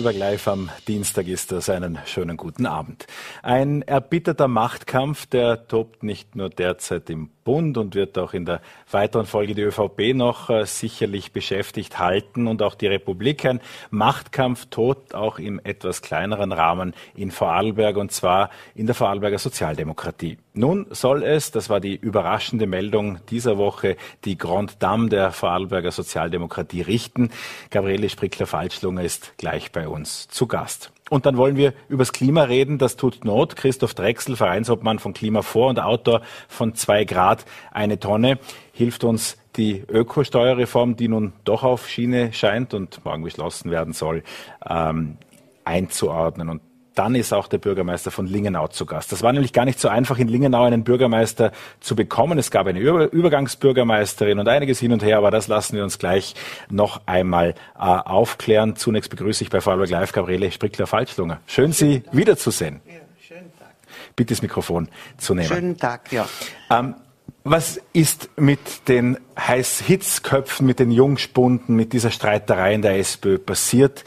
Vorarlberg Live am Dienstag ist das. Einen schönen guten Abend. Ein erbitterter Machtkampf, der tobt nicht nur derzeit im Bund und wird auch in der weiteren Folge die ÖVP noch äh, sicherlich beschäftigt halten und auch die Republik. Ein Machtkampf tot auch im etwas kleineren Rahmen in Vorarlberg und zwar in der Vorarlberger Sozialdemokratie. Nun soll es, das war die überraschende Meldung dieser Woche, die Grand Dame der Vorarlberger Sozialdemokratie richten. Gabriele Sprickler-Falschlunger ist gleich bei uns zu Gast. Und dann wollen wir übers Klima reden. Das tut Not. Christoph Drechsel, Vereinsobmann von Klima vor und Autor von zwei Grad eine Tonne, hilft uns die Ökosteuerreform, die nun doch auf Schiene scheint und morgen beschlossen werden soll, ähm, einzuordnen. Und dann ist auch der Bürgermeister von Lingenau zu Gast. Das war nämlich gar nicht so einfach, in Lingenau einen Bürgermeister zu bekommen. Es gab eine Übergangsbürgermeisterin und einiges hin und her, aber das lassen wir uns gleich noch einmal äh, aufklären. Zunächst begrüße ich bei Vorarlberg Live Gabriele Sprickler-Falschlunger. Schön, Sie wiederzusehen. Ja, schönen Tag. Bitte das Mikrofon zu nehmen. Schönen Tag, ja. Ähm, was ist mit den Heißhitzköpfen, mit den Jungspunden, mit dieser Streiterei in der SPÖ passiert?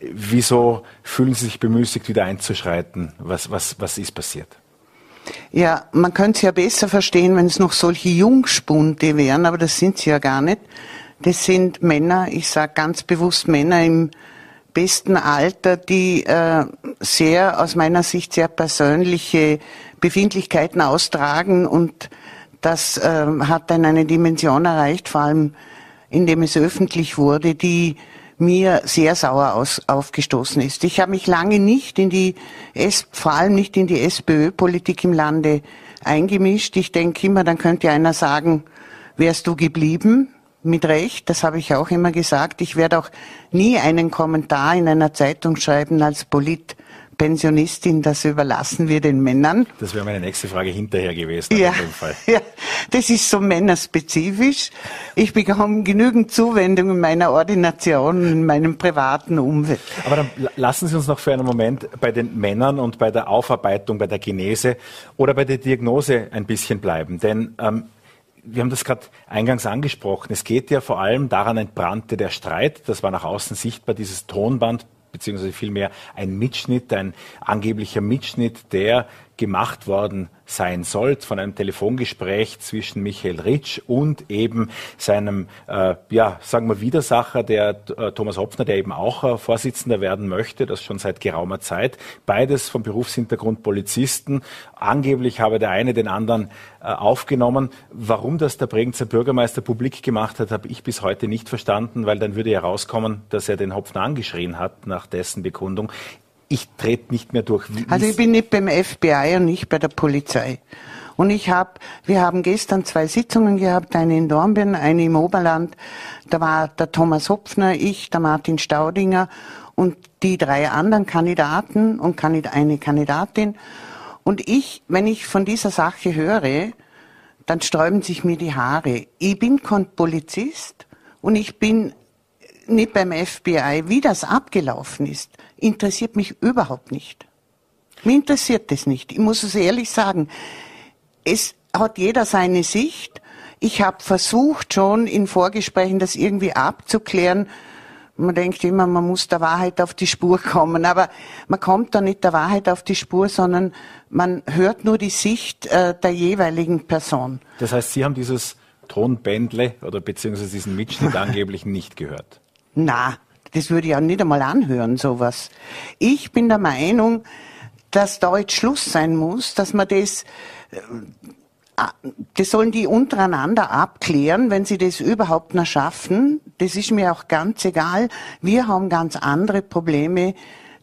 Wieso fühlen Sie sich bemüßigt, wieder einzuschreiten? Was, was, was ist passiert? Ja, man könnte es ja besser verstehen, wenn es noch solche Jungspunde wären, aber das sind sie ja gar nicht. Das sind Männer, ich sage ganz bewusst Männer im besten Alter, die äh, sehr, aus meiner Sicht, sehr persönliche Befindlichkeiten austragen und das äh, hat dann eine Dimension erreicht, vor allem indem es öffentlich wurde, die mir sehr sauer aus, aufgestoßen ist. Ich habe mich lange nicht in die, S, vor allem nicht in die SPÖ-Politik im Lande eingemischt. Ich denke immer, dann könnte einer sagen, wärst du geblieben? Mit Recht, das habe ich auch immer gesagt. Ich werde auch nie einen Kommentar in einer Zeitung schreiben als Polit Pensionistin, das überlassen wir den Männern. Das wäre meine nächste Frage hinterher gewesen. Ja, ja, das ist so männerspezifisch. Ich bekomme genügend Zuwendung in meiner Ordination, in meinem privaten Umfeld. Aber dann lassen Sie uns noch für einen Moment bei den Männern und bei der Aufarbeitung, bei der Genese oder bei der Diagnose ein bisschen bleiben. Denn ähm, wir haben das gerade eingangs angesprochen. Es geht ja vor allem daran entbrannte der Streit. Das war nach außen sichtbar, dieses Tonband beziehungsweise vielmehr ein Mitschnitt, ein angeblicher Mitschnitt, der gemacht worden sein soll, von einem Telefongespräch zwischen Michael Ritsch und eben seinem, äh, ja, sagen wir Widersacher, der äh, Thomas Hopfner, der eben auch äh, Vorsitzender werden möchte, das schon seit geraumer Zeit. Beides vom Berufshintergrund Polizisten. Angeblich habe der eine den anderen äh, aufgenommen. Warum das der Bregenzer Bürgermeister publik gemacht hat, habe ich bis heute nicht verstanden, weil dann würde ja rauskommen, dass er den Hopfner angeschrien hat nach dessen Bekundung ich trete nicht mehr durch. Wie also ich bin nicht beim FBI und nicht bei der Polizei. Und ich habe, wir haben gestern zwei Sitzungen gehabt, eine in Dornbirn, eine im Oberland. Da war der Thomas Hopfner, ich, der Martin Staudinger und die drei anderen Kandidaten und eine Kandidatin. Und ich, wenn ich von dieser Sache höre, dann sträuben sich mir die Haare. Ich bin kein Polizist und ich bin nicht beim FBI. Wie das abgelaufen ist, interessiert mich überhaupt nicht. Mir interessiert das nicht. Ich muss es ehrlich sagen. Es hat jeder seine Sicht. Ich habe versucht schon in Vorgesprächen das irgendwie abzuklären. Man denkt immer, man muss der Wahrheit auf die Spur kommen, aber man kommt da nicht der Wahrheit auf die Spur, sondern man hört nur die Sicht äh, der jeweiligen Person. Das heißt, Sie haben dieses Tonbändle oder beziehungsweise diesen Mitschnitt angeblich nicht gehört? Na, das würde ich auch nicht einmal anhören, sowas. Ich bin der Meinung, dass da jetzt Schluss sein muss, dass man das, äh, das sollen die untereinander abklären, wenn sie das überhaupt noch schaffen. Das ist mir auch ganz egal. Wir haben ganz andere Probleme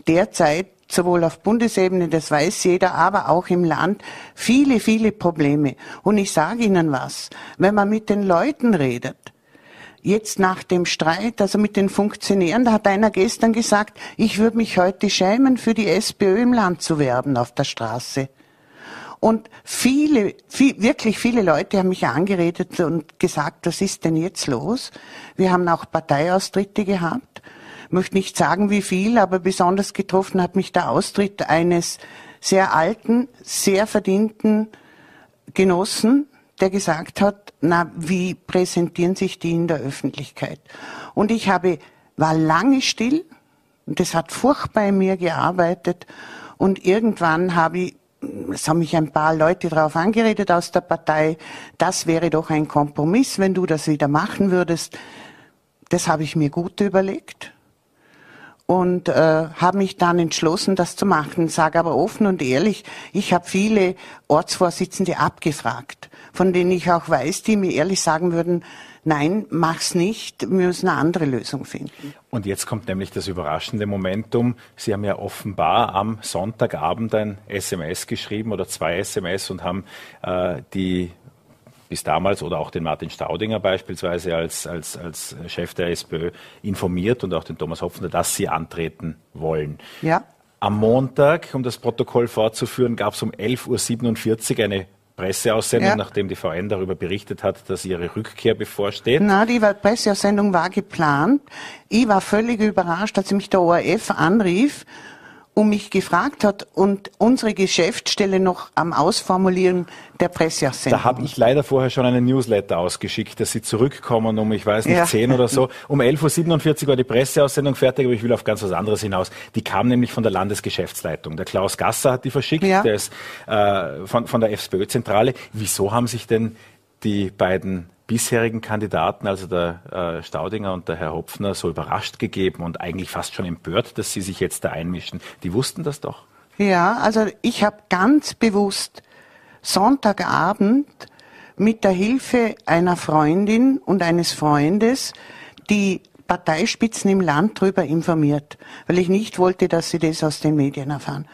derzeit, sowohl auf Bundesebene, das weiß jeder, aber auch im Land, viele, viele Probleme. Und ich sage Ihnen was, wenn man mit den Leuten redet, jetzt nach dem Streit, also mit den Funktionären, da hat einer gestern gesagt, ich würde mich heute schämen, für die SPÖ im Land zu werben auf der Straße. Und viele, viel, wirklich viele Leute haben mich angeredet und gesagt, was ist denn jetzt los? Wir haben auch Parteiaustritte gehabt. Ich möchte nicht sagen, wie viel, aber besonders getroffen hat mich der Austritt eines sehr alten, sehr verdienten Genossen, der gesagt hat, na, wie präsentieren sich die in der Öffentlichkeit? Und ich habe, war lange still, Und das hat furchtbar in mir gearbeitet. Und irgendwann habe ich, es haben mich ein paar Leute darauf angeredet aus der Partei, das wäre doch ein Kompromiss, wenn du das wieder machen würdest. Das habe ich mir gut überlegt und äh, habe mich dann entschlossen, das zu machen. Sage aber offen und ehrlich, ich habe viele Ortsvorsitzende abgefragt, von denen ich auch weiß, die mir ehrlich sagen würden, nein, mach's nicht, wir müssen eine andere Lösung finden. Und jetzt kommt nämlich das überraschende Momentum. Sie haben ja offenbar am Sonntagabend ein SMS geschrieben oder zwei SMS und haben äh, die bis damals oder auch den Martin Staudinger beispielsweise als, als, als Chef der SPÖ informiert und auch den Thomas Hopfner, dass sie antreten wollen. Ja. Am Montag, um das Protokoll fortzuführen, gab es um 11.47 Uhr eine Presseaussendung, ja. nachdem die VN darüber berichtet hat, dass ihre Rückkehr bevorsteht? Na, die Presseaussendung war geplant. Ich war völlig überrascht, als mich der ORF anrief und mich gefragt hat und unsere Geschäftsstelle noch am Ausformulieren der Presseaussendung. Da habe ich leider vorher schon einen Newsletter ausgeschickt, dass Sie zurückkommen um, ich weiß nicht, ja. 10 oder so. Um 11.47 Uhr war die Presseaussendung fertig, aber ich will auf ganz was anderes hinaus. Die kam nämlich von der Landesgeschäftsleitung. Der Klaus Gasser hat die verschickt, ja. der ist äh, von, von der FSPÖ-Zentrale. Wieso haben sich denn die beiden bisherigen Kandidaten, also der äh, Staudinger und der Herr Hopfner, so überrascht gegeben und eigentlich fast schon empört, dass sie sich jetzt da einmischen. Die wussten das doch. Ja, also ich habe ganz bewusst Sonntagabend mit der Hilfe einer Freundin und eines Freundes die Parteispitzen im Land darüber informiert, weil ich nicht wollte, dass sie das aus den Medien erfahren.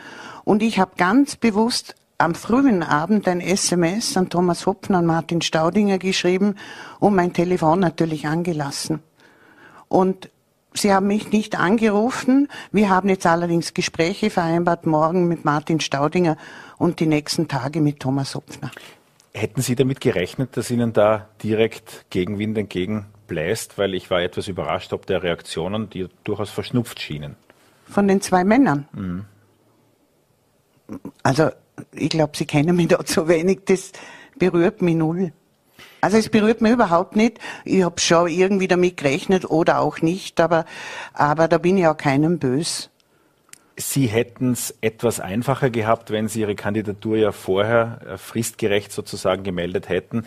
Und ich habe ganz bewusst am frühen Abend ein SMS an Thomas Hopfner und Martin Staudinger geschrieben und mein Telefon natürlich angelassen. Und Sie haben mich nicht angerufen. Wir haben jetzt allerdings Gespräche vereinbart, morgen mit Martin Staudinger und die nächsten Tage mit Thomas Hopfner. Hätten Sie damit gerechnet, dass Ihnen da direkt Gegenwind entgegenbläst? Weil ich war etwas überrascht ob der Reaktionen, die durchaus verschnupft schienen. Von den zwei Männern? Mhm. Also ich glaube, Sie kennen mich da zu wenig, das berührt mich null. Also es berührt mich überhaupt nicht. Ich habe schon irgendwie damit gerechnet oder auch nicht, aber, aber da bin ich auch keinem bös. Sie hätten es etwas einfacher gehabt, wenn Sie Ihre Kandidatur ja vorher äh, fristgerecht sozusagen gemeldet hätten.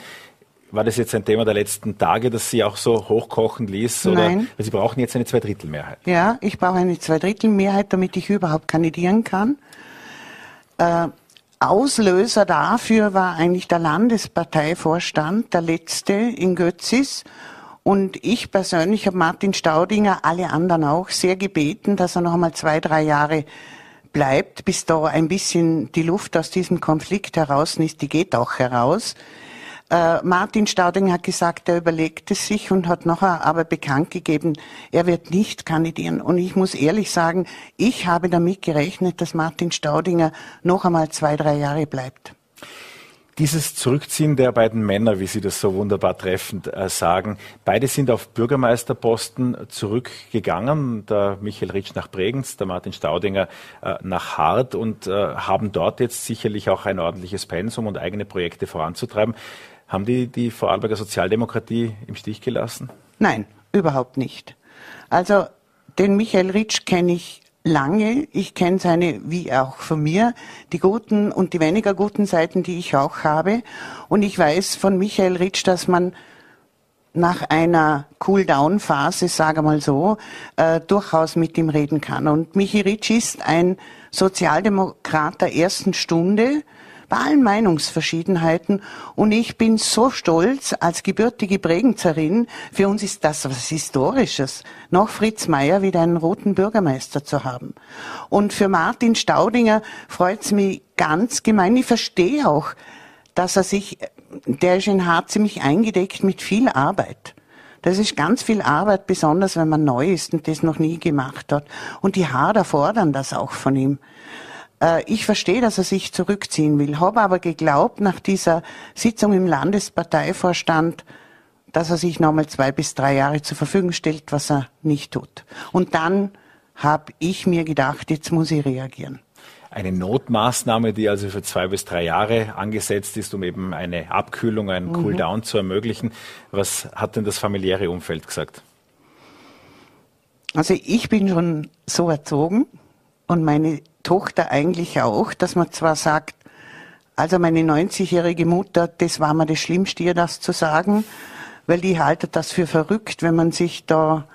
War das jetzt ein Thema der letzten Tage, das Sie auch so hochkochen ließ? Oder? Nein. Weil Sie brauchen jetzt eine Zweidrittelmehrheit. Ja, ich brauche eine Zweidrittelmehrheit, damit ich überhaupt kandidieren kann. Äh, Auslöser dafür war eigentlich der Landesparteivorstand, der letzte in Götzis. Und ich persönlich habe Martin Staudinger, alle anderen auch, sehr gebeten, dass er noch einmal zwei, drei Jahre bleibt, bis da ein bisschen die Luft aus diesem Konflikt heraus ist. Die geht auch heraus. Äh, Martin Stauding hat gesagt, er überlegt es sich und hat nachher aber bekannt gegeben, er wird nicht kandidieren. Und ich muss ehrlich sagen, ich habe damit gerechnet, dass Martin Staudinger noch einmal zwei, drei Jahre bleibt. Dieses Zurückziehen der beiden Männer, wie Sie das so wunderbar treffend äh, sagen, beide sind auf Bürgermeisterposten zurückgegangen. Der Michael Ritsch nach Bregenz, der Martin Staudinger äh, nach Hart und äh, haben dort jetzt sicherlich auch ein ordentliches Pensum und eigene Projekte voranzutreiben. Haben die die Vorarlberger Sozialdemokratie im Stich gelassen? Nein, überhaupt nicht. Also den Michael Ritsch kenne ich lange. Ich kenne seine, wie auch von mir, die guten und die weniger guten Seiten, die ich auch habe. Und ich weiß von Michael Ritsch, dass man nach einer Cool-Down-Phase, sage mal so, äh, durchaus mit ihm reden kann. Und Michi Ritsch ist ein Sozialdemokrat der ersten Stunde, bei allen Meinungsverschiedenheiten. Und ich bin so stolz als gebürtige Bregenzerin. Für uns ist das was Historisches, noch Fritz Meyer wieder einen roten Bürgermeister zu haben. Und für Martin Staudinger freut es mich ganz gemein. Ich verstehe auch, dass er sich, der ist in Hart ziemlich eingedeckt mit viel Arbeit. Das ist ganz viel Arbeit, besonders wenn man neu ist und das noch nie gemacht hat. Und die Hader fordern das auch von ihm. Äh, ich verstehe, dass er sich zurückziehen will, habe aber geglaubt nach dieser Sitzung im Landesparteivorstand, dass er sich nochmal zwei bis drei Jahre zur Verfügung stellt, was er nicht tut. Und dann habe ich mir gedacht, jetzt muss ich reagieren. Eine Notmaßnahme, die also für zwei bis drei Jahre angesetzt ist, um eben eine Abkühlung, einen mhm. Cooldown zu ermöglichen. Was hat denn das familiäre Umfeld gesagt? Also ich bin schon so erzogen und meine Tochter eigentlich auch, dass man zwar sagt, also meine 90-jährige Mutter, das war mir das Schlimmste, ihr das zu sagen, weil die haltet das für verrückt, wenn man sich da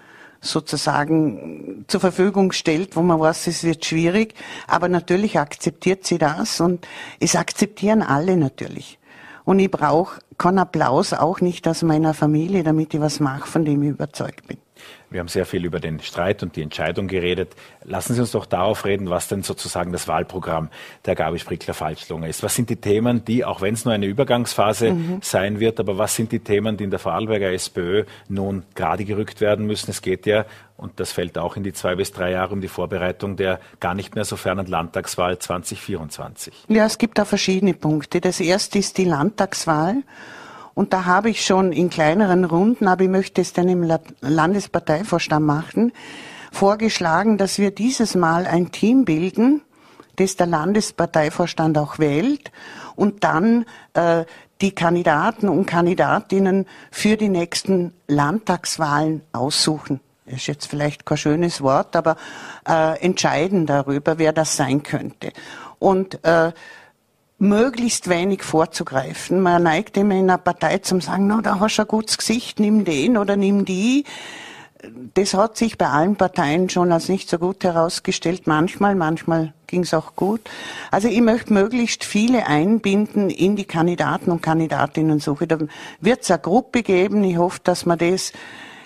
sozusagen zur Verfügung stellt, wo man weiß, es wird schwierig. Aber natürlich akzeptiert sie das und es akzeptieren alle natürlich. Und ich brauche keinen Applaus auch nicht aus meiner Familie, damit ich was mache, von dem ich überzeugt bin. Wir haben sehr viel über den Streit und die Entscheidung geredet. Lassen Sie uns doch darauf reden, was denn sozusagen das Wahlprogramm der Gabi Sprickler-Falschlunge ist. Was sind die Themen, die, auch wenn es nur eine Übergangsphase mhm. sein wird, aber was sind die Themen, die in der Vorarlberger SPÖ nun gerade gerückt werden müssen? Es geht ja, und das fällt auch in die zwei bis drei Jahre, um die Vorbereitung der gar nicht mehr so fernen Landtagswahl 2024. Ja, es gibt da verschiedene Punkte. Das erste ist die Landtagswahl. Und da habe ich schon in kleineren Runden, aber ich möchte es dann im Landesparteivorstand machen, vorgeschlagen, dass wir dieses Mal ein Team bilden, das der Landesparteivorstand auch wählt und dann äh, die Kandidaten und Kandidatinnen für die nächsten Landtagswahlen aussuchen. Das ist jetzt vielleicht kein schönes Wort, aber äh, entscheiden darüber, wer das sein könnte. Und äh, möglichst wenig vorzugreifen. Man neigt immer in einer Partei zum sagen, no, da hast du ein gutes Gesicht, nimm den oder nimm die. Das hat sich bei allen Parteien schon als nicht so gut herausgestellt. Manchmal, manchmal ging es auch gut. Also ich möchte möglichst viele einbinden in die Kandidaten und Kandidatinnen-Suche. Da wird es eine Gruppe geben. Ich hoffe, dass man das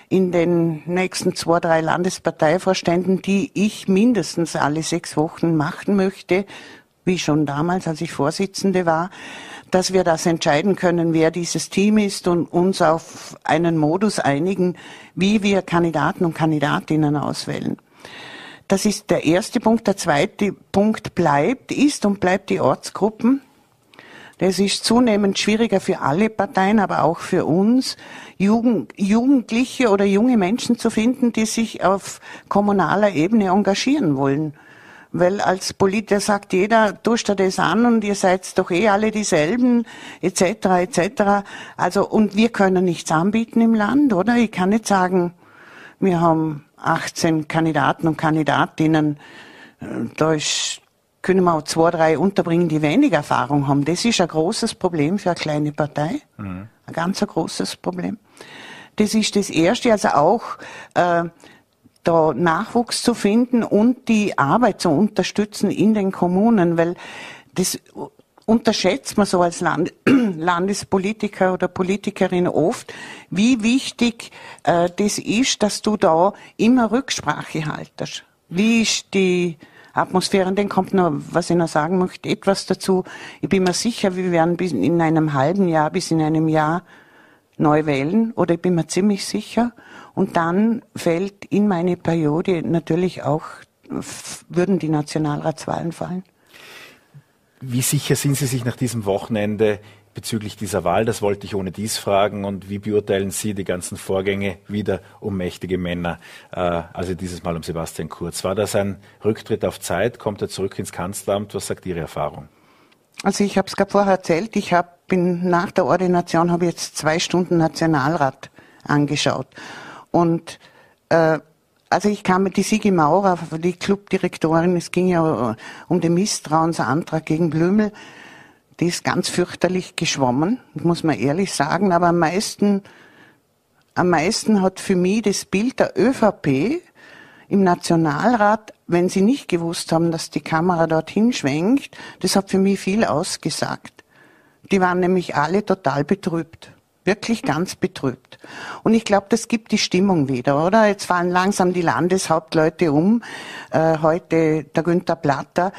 in den nächsten zwei, drei Landesparteivorständen, die ich mindestens alle sechs Wochen machen möchte, wie schon damals, als ich Vorsitzende war, dass wir das entscheiden können, wer dieses Team ist und uns auf einen Modus einigen, wie wir Kandidaten und Kandidatinnen auswählen. Das ist der erste Punkt. Der zweite Punkt bleibt, ist und bleibt die Ortsgruppen. Das ist zunehmend schwieriger für alle Parteien, aber auch für uns, Jugend, Jugendliche oder junge Menschen zu finden, die sich auf kommunaler Ebene engagieren wollen. Weil als Politiker sagt jeder, tust du das an und ihr seid doch eh alle dieselben, etc., etc. Also, und wir können nichts anbieten im Land, oder? Ich kann nicht sagen, wir haben 18 Kandidaten und Kandidatinnen, da ist, können wir auch zwei, drei unterbringen, die wenig Erfahrung haben. Das ist ein großes Problem für eine kleine Partei. Mhm. Ein ganz großes Problem. Das ist das Erste, also auch, äh, da Nachwuchs zu finden und die Arbeit zu unterstützen in den Kommunen, weil das unterschätzt man so als Land Landespolitiker oder Politikerin oft, wie wichtig äh, das ist, dass du da immer Rücksprache haltest. Wie ist die Atmosphäre? Und dann kommt noch, was ich noch sagen möchte, etwas dazu. Ich bin mir sicher, wir werden bis in einem halben Jahr, bis in einem Jahr neu wählen, oder ich bin mir ziemlich sicher. Und dann fällt in meine Periode natürlich auch, würden die Nationalratswahlen fallen. Wie sicher sind Sie sich nach diesem Wochenende bezüglich dieser Wahl? Das wollte ich ohne dies fragen. Und wie beurteilen Sie die ganzen Vorgänge wieder um mächtige Männer? Äh, also dieses Mal um Sebastian Kurz. War das ein Rücktritt auf Zeit? Kommt er zurück ins Kanzleramt? Was sagt Ihre Erfahrung? Also ich habe es gerade vorher erzählt. Ich hab, bin nach der Ordination habe jetzt zwei Stunden Nationalrat angeschaut. Und äh, also ich kam mit die Sigi Maurer, die Clubdirektorin, es ging ja um den Misstrauensantrag gegen Blümel, die ist ganz fürchterlich geschwommen, muss man ehrlich sagen, aber am meisten, am meisten hat für mich das Bild der ÖVP im Nationalrat, wenn sie nicht gewusst haben, dass die Kamera dorthin schwenkt, das hat für mich viel ausgesagt. Die waren nämlich alle total betrübt wirklich ganz betrübt. Und ich glaube, das gibt die Stimmung wieder, oder? Jetzt fallen langsam die Landeshauptleute um. Äh, heute der Günther Platter.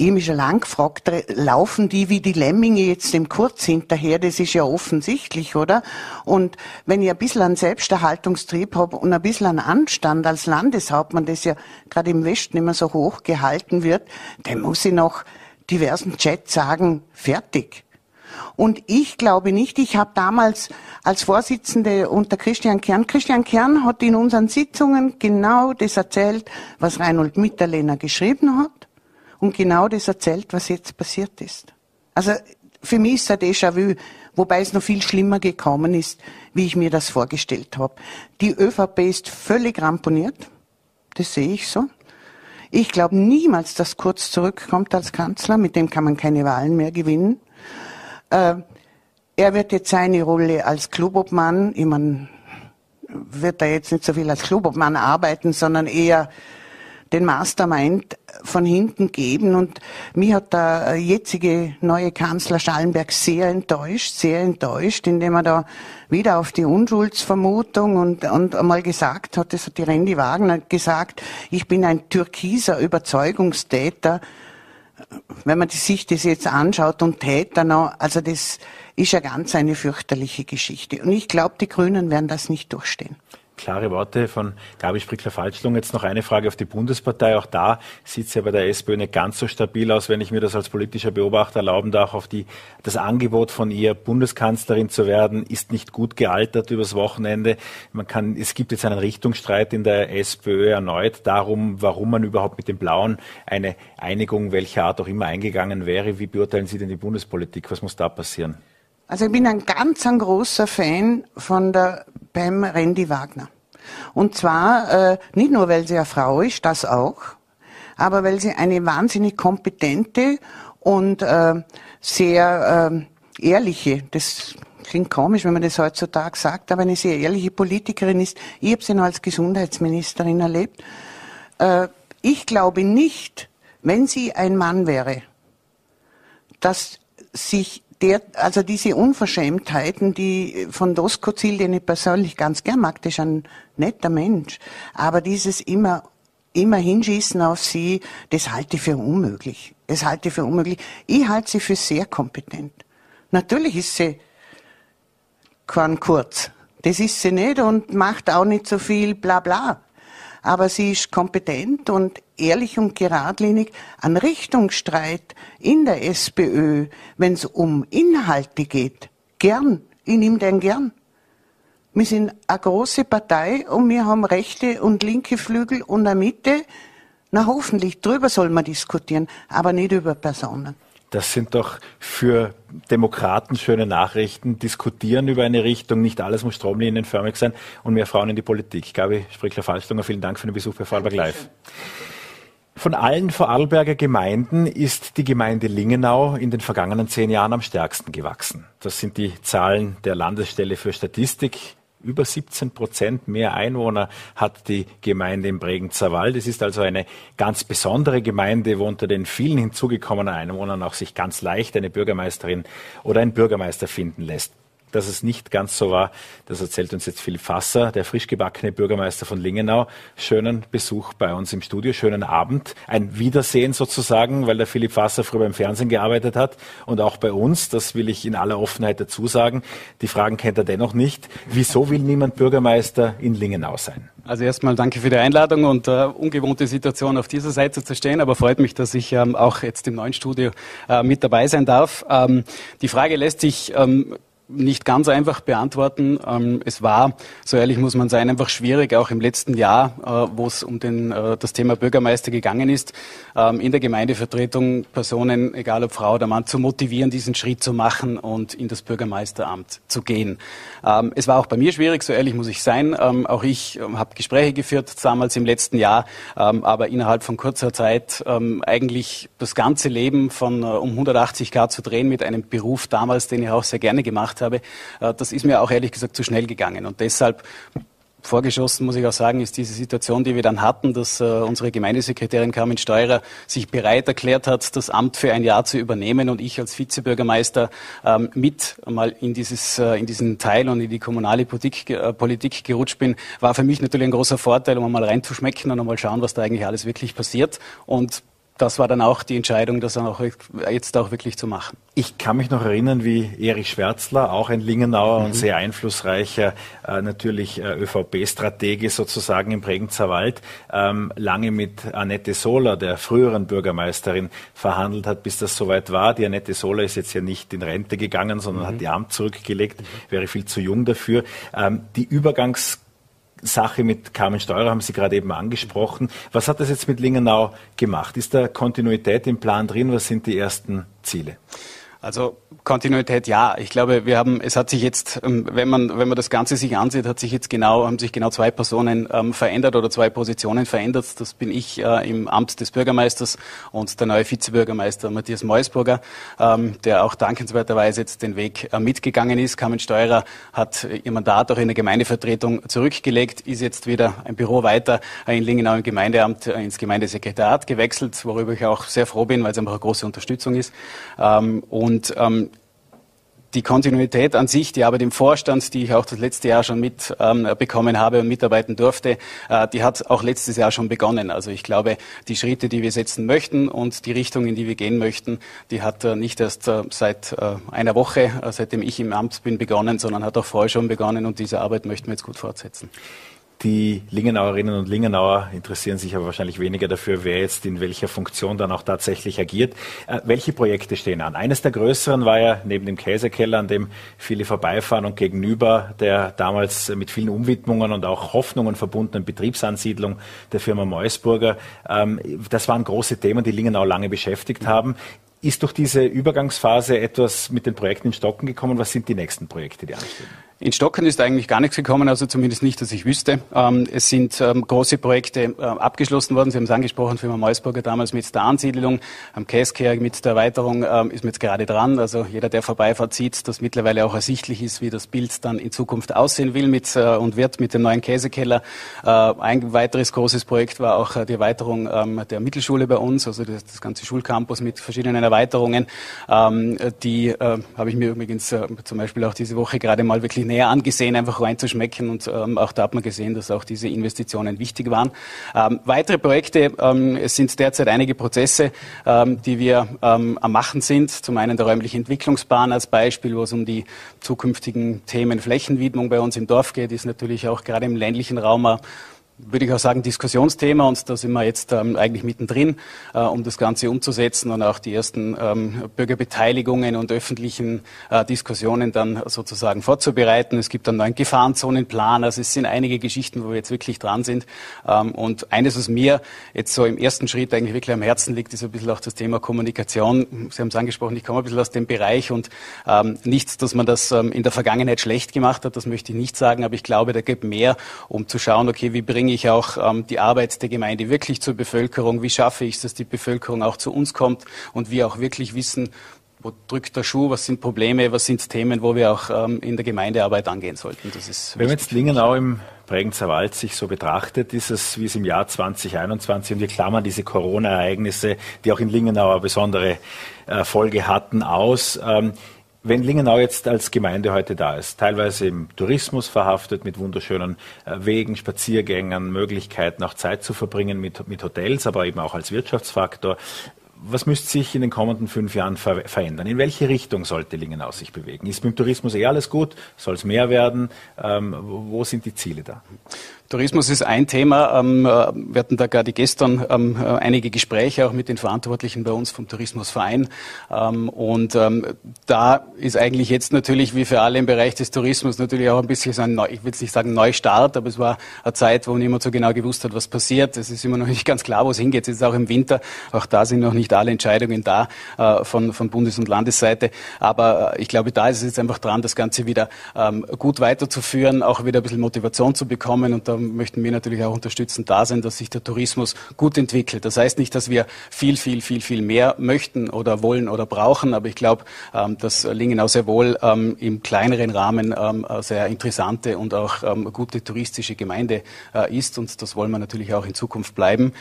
Habe mich schon lang gefragt, laufen die wie die Lemminge jetzt dem Kurz hinterher? Das ist ja offensichtlich, oder? Und wenn ich ein bisschen einen Selbsterhaltungstrieb habe und ein bisschen einen Anstand als Landeshauptmann, das ja gerade im Westen immer so hoch gehalten wird, dann muss ich noch diversen Chats sagen, fertig. Und ich glaube nicht, ich habe damals als Vorsitzende unter Christian Kern, Christian Kern hat in unseren Sitzungen genau das erzählt, was Reinhold Mitterlehner geschrieben hat und genau das erzählt, was jetzt passiert ist. Also für mich ist ein Déjà-vu, wobei es noch viel schlimmer gekommen ist, wie ich mir das vorgestellt habe. Die ÖVP ist völlig ramponiert. Das sehe ich so. Ich glaube niemals, dass Kurz zurückkommt als Kanzler. Mit dem kann man keine Wahlen mehr gewinnen. Äh, er wird jetzt seine Rolle als Klubobmann, ich meine, wird er jetzt nicht so viel als Klubobmann arbeiten, sondern eher den Mastermind von hinten geben. Und mich hat der jetzige neue Kanzler Schallenberg sehr enttäuscht, sehr enttäuscht, indem er da wieder auf die Unschuldsvermutung und, und einmal gesagt hat, das hat die Randy Wagner gesagt, ich bin ein türkiser Überzeugungstäter. Wenn man sich das jetzt anschaut und Täter noch, also das ist ja ganz eine fürchterliche Geschichte. Und ich glaube, die Grünen werden das nicht durchstehen. Klare Worte von Gabi Sprickler-Falschlung. Jetzt noch eine Frage auf die Bundespartei. Auch da sieht es ja bei der SPÖ nicht ganz so stabil aus, wenn ich mir das als politischer Beobachter erlauben darf. Auf die, das Angebot von ihr, Bundeskanzlerin zu werden, ist nicht gut gealtert übers Wochenende. Man kann, es gibt jetzt einen Richtungsstreit in der SPÖ erneut darum, warum man überhaupt mit den Blauen eine Einigung welcher Art auch immer eingegangen wäre. Wie beurteilen Sie denn die Bundespolitik? Was muss da passieren? Also ich bin ein ganz ein großer Fan von der beim Randy Wagner. Und zwar äh, nicht nur, weil sie eine Frau ist, das auch, aber weil sie eine wahnsinnig kompetente und äh, sehr äh, ehrliche, das klingt komisch, wenn man das heutzutage sagt, aber eine sehr ehrliche Politikerin ist. Ich habe sie noch als Gesundheitsministerin erlebt. Äh, ich glaube nicht, wenn sie ein Mann wäre, dass sich der, also diese Unverschämtheiten, die von Doskozil, den ich persönlich ganz gern mag, das ist ein netter Mensch, aber dieses immer immer hinschießen auf sie, das halte ich für unmöglich. Das halte ich für unmöglich. Ich halte sie für sehr kompetent. Natürlich ist sie kein Kurz. Das ist sie nicht und macht auch nicht so viel bla bla aber sie ist kompetent und ehrlich und geradlinig an Richtungsstreit in der SPÖ, wenn es um Inhalte geht. Gern. Ich nehme den gern. Wir sind eine große Partei und wir haben rechte und linke Flügel und eine Mitte. Na hoffentlich, drüber soll man diskutieren, aber nicht über Personen. Das sind doch für Demokraten schöne Nachrichten. Diskutieren über eine Richtung, nicht alles muss stromlinienförmig sein und mehr Frauen in die Politik. Gabi Sprickler-Falschlunger, vielen Dank für den Besuch bei Vorarlberg Live. Von allen Vorarlberger Gemeinden ist die Gemeinde Lingenau in den vergangenen zehn Jahren am stärksten gewachsen. Das sind die Zahlen der Landesstelle für Statistik. Über 17 Prozent mehr Einwohner hat die Gemeinde im Bregenzer Wald. Es ist also eine ganz besondere Gemeinde, wo unter den vielen hinzugekommenen Einwohnern auch sich ganz leicht eine Bürgermeisterin oder ein Bürgermeister finden lässt dass es nicht ganz so war. Das erzählt uns jetzt Philipp Fasser, der frisch gebackene Bürgermeister von Lingenau. Schönen Besuch bei uns im Studio, schönen Abend. Ein Wiedersehen sozusagen, weil der Philipp Fasser früher beim Fernsehen gearbeitet hat und auch bei uns. Das will ich in aller Offenheit dazu sagen. Die Fragen kennt er dennoch nicht. Wieso will niemand Bürgermeister in Lingenau sein? Also erstmal danke für die Einladung und äh, ungewohnte Situation auf dieser Seite zu stehen, aber freut mich, dass ich ähm, auch jetzt im neuen Studio äh, mit dabei sein darf. Ähm, die Frage lässt sich ähm, nicht ganz einfach beantworten. Ähm, es war, so ehrlich muss man sein, einfach schwierig, auch im letzten Jahr, äh, wo es um den, äh, das Thema Bürgermeister gegangen ist, ähm, in der Gemeindevertretung Personen, egal ob Frau oder Mann, zu motivieren, diesen Schritt zu machen und in das Bürgermeisteramt zu gehen. Ähm, es war auch bei mir schwierig, so ehrlich muss ich sein. Auch ich habe Gespräche geführt, damals im letzten Jahr, aber innerhalb von kurzer Zeit eigentlich das ganze Leben von äh, um 180 Grad zu drehen mit einem Beruf damals, den ich auch sehr gerne gemacht gemacht habe, äh, das ist mir auch ehrlich gesagt zu schnell gegangen. Und deshalb vorgeschossen, muss ich auch sagen, ist diese Situation, die wir dann hatten, dass äh, unsere Gemeindesekretärin Carmen Steurer sich bereit erklärt hat, das Amt für ein Jahr zu übernehmen und ich als Vizebürgermeister ähm, mit mal in, dieses, äh, in diesen Teil und in die kommunale Politik, Politik gerutscht bin, war für mich natürlich ein großer Vorteil, um mal reinzuschmecken und mal schauen, was da eigentlich alles wirklich passiert. Und das war dann auch die Entscheidung, das auch jetzt auch wirklich zu machen. Ich kann mich noch erinnern, wie Erich Schwärzler, auch ein Lingenauer mhm. und sehr einflussreicher, äh, natürlich äh, ÖVP-Stratege sozusagen im Bregenzer Wald, ähm, lange mit Annette Sola, der früheren Bürgermeisterin, verhandelt hat, bis das soweit war. Die Annette Sola ist jetzt ja nicht in Rente gegangen, sondern mhm. hat ihr Amt zurückgelegt, mhm. wäre viel zu jung dafür. Ähm, die Übergangs Sache mit Carmen Steurer haben Sie gerade eben angesprochen. Was hat das jetzt mit Lingenau gemacht? Ist da Kontinuität im Plan drin? Was sind die ersten Ziele? Also Kontinuität, ja. Ich glaube, wir haben, es hat sich jetzt, ähm, wenn man, wenn man das Ganze sich ansieht, hat sich jetzt genau, haben sich genau zwei Personen ähm, verändert oder zwei Positionen verändert. Das bin ich äh, im Amt des Bürgermeisters und der neue Vizebürgermeister Matthias Meusburger, ähm, der auch dankenswerterweise jetzt den Weg äh, mitgegangen ist. Carmen Steurer hat ihr Mandat auch in der Gemeindevertretung zurückgelegt, ist jetzt wieder ein Büro weiter äh, in Lingenau im Gemeindeamt äh, ins Gemeindesekretariat gewechselt, worüber ich auch sehr froh bin, weil es einfach eine große Unterstützung ist. Ähm, und und ähm, die Kontinuität an sich, die Arbeit im Vorstand, die ich auch das letzte Jahr schon mitbekommen ähm, habe und mitarbeiten durfte, äh, die hat auch letztes Jahr schon begonnen. Also ich glaube, die Schritte, die wir setzen möchten und die Richtung, in die wir gehen möchten, die hat äh, nicht erst äh, seit äh, einer Woche, äh, seitdem ich im Amt bin, begonnen, sondern hat auch vorher schon begonnen und diese Arbeit möchten wir jetzt gut fortsetzen. Die Lingenauerinnen und Lingenauer interessieren sich aber wahrscheinlich weniger dafür, wer jetzt in welcher Funktion dann auch tatsächlich agiert. Äh, welche Projekte stehen an? Eines der größeren war ja neben dem Käsekeller, an dem viele vorbeifahren und gegenüber der damals mit vielen Umwidmungen und auch Hoffnungen verbundenen Betriebsansiedlung der Firma Meusburger. Ähm, das waren große Themen, die Lingenau lange beschäftigt haben. Ist durch diese Übergangsphase etwas mit den Projekten in Stocken gekommen? Was sind die nächsten Projekte, die anstehen? In Stocken ist eigentlich gar nichts gekommen, also zumindest nicht, dass ich wüsste. Ähm, es sind ähm, große Projekte äh, abgeschlossen worden. Sie haben es angesprochen, Firma Meusburger damals mit der Ansiedlung, am Käskehr mit der Erweiterung ähm, ist mir jetzt gerade dran. Also jeder, der vorbeifährt, sieht, dass mittlerweile auch ersichtlich ist, wie das Bild dann in Zukunft aussehen will mit, äh, und wird mit dem neuen Käsekeller. Äh, ein weiteres großes Projekt war auch die Erweiterung der Mittelschule bei uns, also das, das, ganze Schulcampus mit verschiedenen Erweiterungen. Die habe ich mir übrigens zum Beispiel auch diese Woche gerade mal wirklich näher angesehen, einfach reinzuschmecken. Und ähm, auch da hat man gesehen, dass auch diese Investitionen wichtig waren. Ähm, weitere Projekte, ähm, es sind derzeit einige Prozesse, ähm, die wir ähm, am Machen sind. Zum einen der räumliche Entwicklungsplan als Beispiel, wo es um die zukünftigen Themen Flächenwidmung bei uns im Dorf geht, ist natürlich auch gerade im ländlichen Raum würde ich auch sagen, Diskussionsthema und da sind wir jetzt ähm, eigentlich mittendrin, äh, um das Ganze umzusetzen und auch die ersten ähm, Bürgerbeteiligungen und öffentlichen äh, Diskussionen dann sozusagen vorzubereiten. Es gibt einen neuen Gefahrenzonenplan, also es sind einige Geschichten, wo wir jetzt wirklich dran sind. Ähm, und eines, was mir jetzt so im ersten Schritt eigentlich wirklich am Herzen liegt, ist ein bisschen auch das Thema Kommunikation. Sie haben es angesprochen, ich komme ein bisschen aus dem Bereich und ähm, nichts, dass man das ähm, in der Vergangenheit schlecht gemacht hat, das möchte ich nicht sagen, aber ich glaube, da gibt mehr, um zu schauen, okay, wie bringe ich auch ähm, die Arbeit der Gemeinde wirklich zur Bevölkerung? Wie schaffe ich es, dass die Bevölkerung auch zu uns kommt und wir auch wirklich wissen, wo drückt der Schuh, was sind Probleme, was sind Themen, wo wir auch ähm, in der Gemeindearbeit angehen sollten. Das ist Wenn man jetzt Lingenau im Bregenzer Wald sich so betrachtet, ist es wie es im Jahr 2021 und wir klammern diese Corona-Ereignisse, die auch in Lingenau eine besondere äh, Folge hatten, aus. Ähm, wenn Lingenau jetzt als Gemeinde heute da ist, teilweise im Tourismus verhaftet, mit wunderschönen äh, Wegen, Spaziergängen, Möglichkeiten auch Zeit zu verbringen mit, mit Hotels, aber eben auch als Wirtschaftsfaktor, was müsste sich in den kommenden fünf Jahren ver verändern? In welche Richtung sollte Lingenau sich bewegen? Ist mit dem Tourismus eh alles gut? Soll es mehr werden? Ähm, wo sind die Ziele da? Tourismus ist ein Thema. Ähm, äh, wir hatten da gerade gestern ähm, äh, einige Gespräche auch mit den Verantwortlichen bei uns vom Tourismusverein. Ähm, und da ist eigentlich jetzt natürlich wie für alle im Bereich des Tourismus natürlich auch ein bisschen so ein, ich will jetzt nicht sagen Neustart, aber es war eine Zeit, wo niemand so genau gewusst hat, was passiert. Es ist immer noch nicht ganz klar, wo es hingeht. Es ist auch im Winter. Auch da sind noch nicht alle Entscheidungen da äh, von, von Bundes- und Landesseite. Aber ich glaube, da ist es jetzt einfach dran, das Ganze wieder gut weiterzuführen, auch wieder ein bisschen Motivation zu bekommen und da möchten wir natürlich auch unterstützend da sein, dass sich der Tourismus gut entwickelt. Das heißt nicht, dass wir viel, viel, viel, viel mehr möchten oder wollen oder brauchen, aber ich glaube, ähm, dass Lingenau sehr wohl ähm, im kleineren Rahmen ähm, sehr interessante und auch gute touristische Gemeinde äh, ist und das wollen wir natürlich auch in Zukunft bleiben.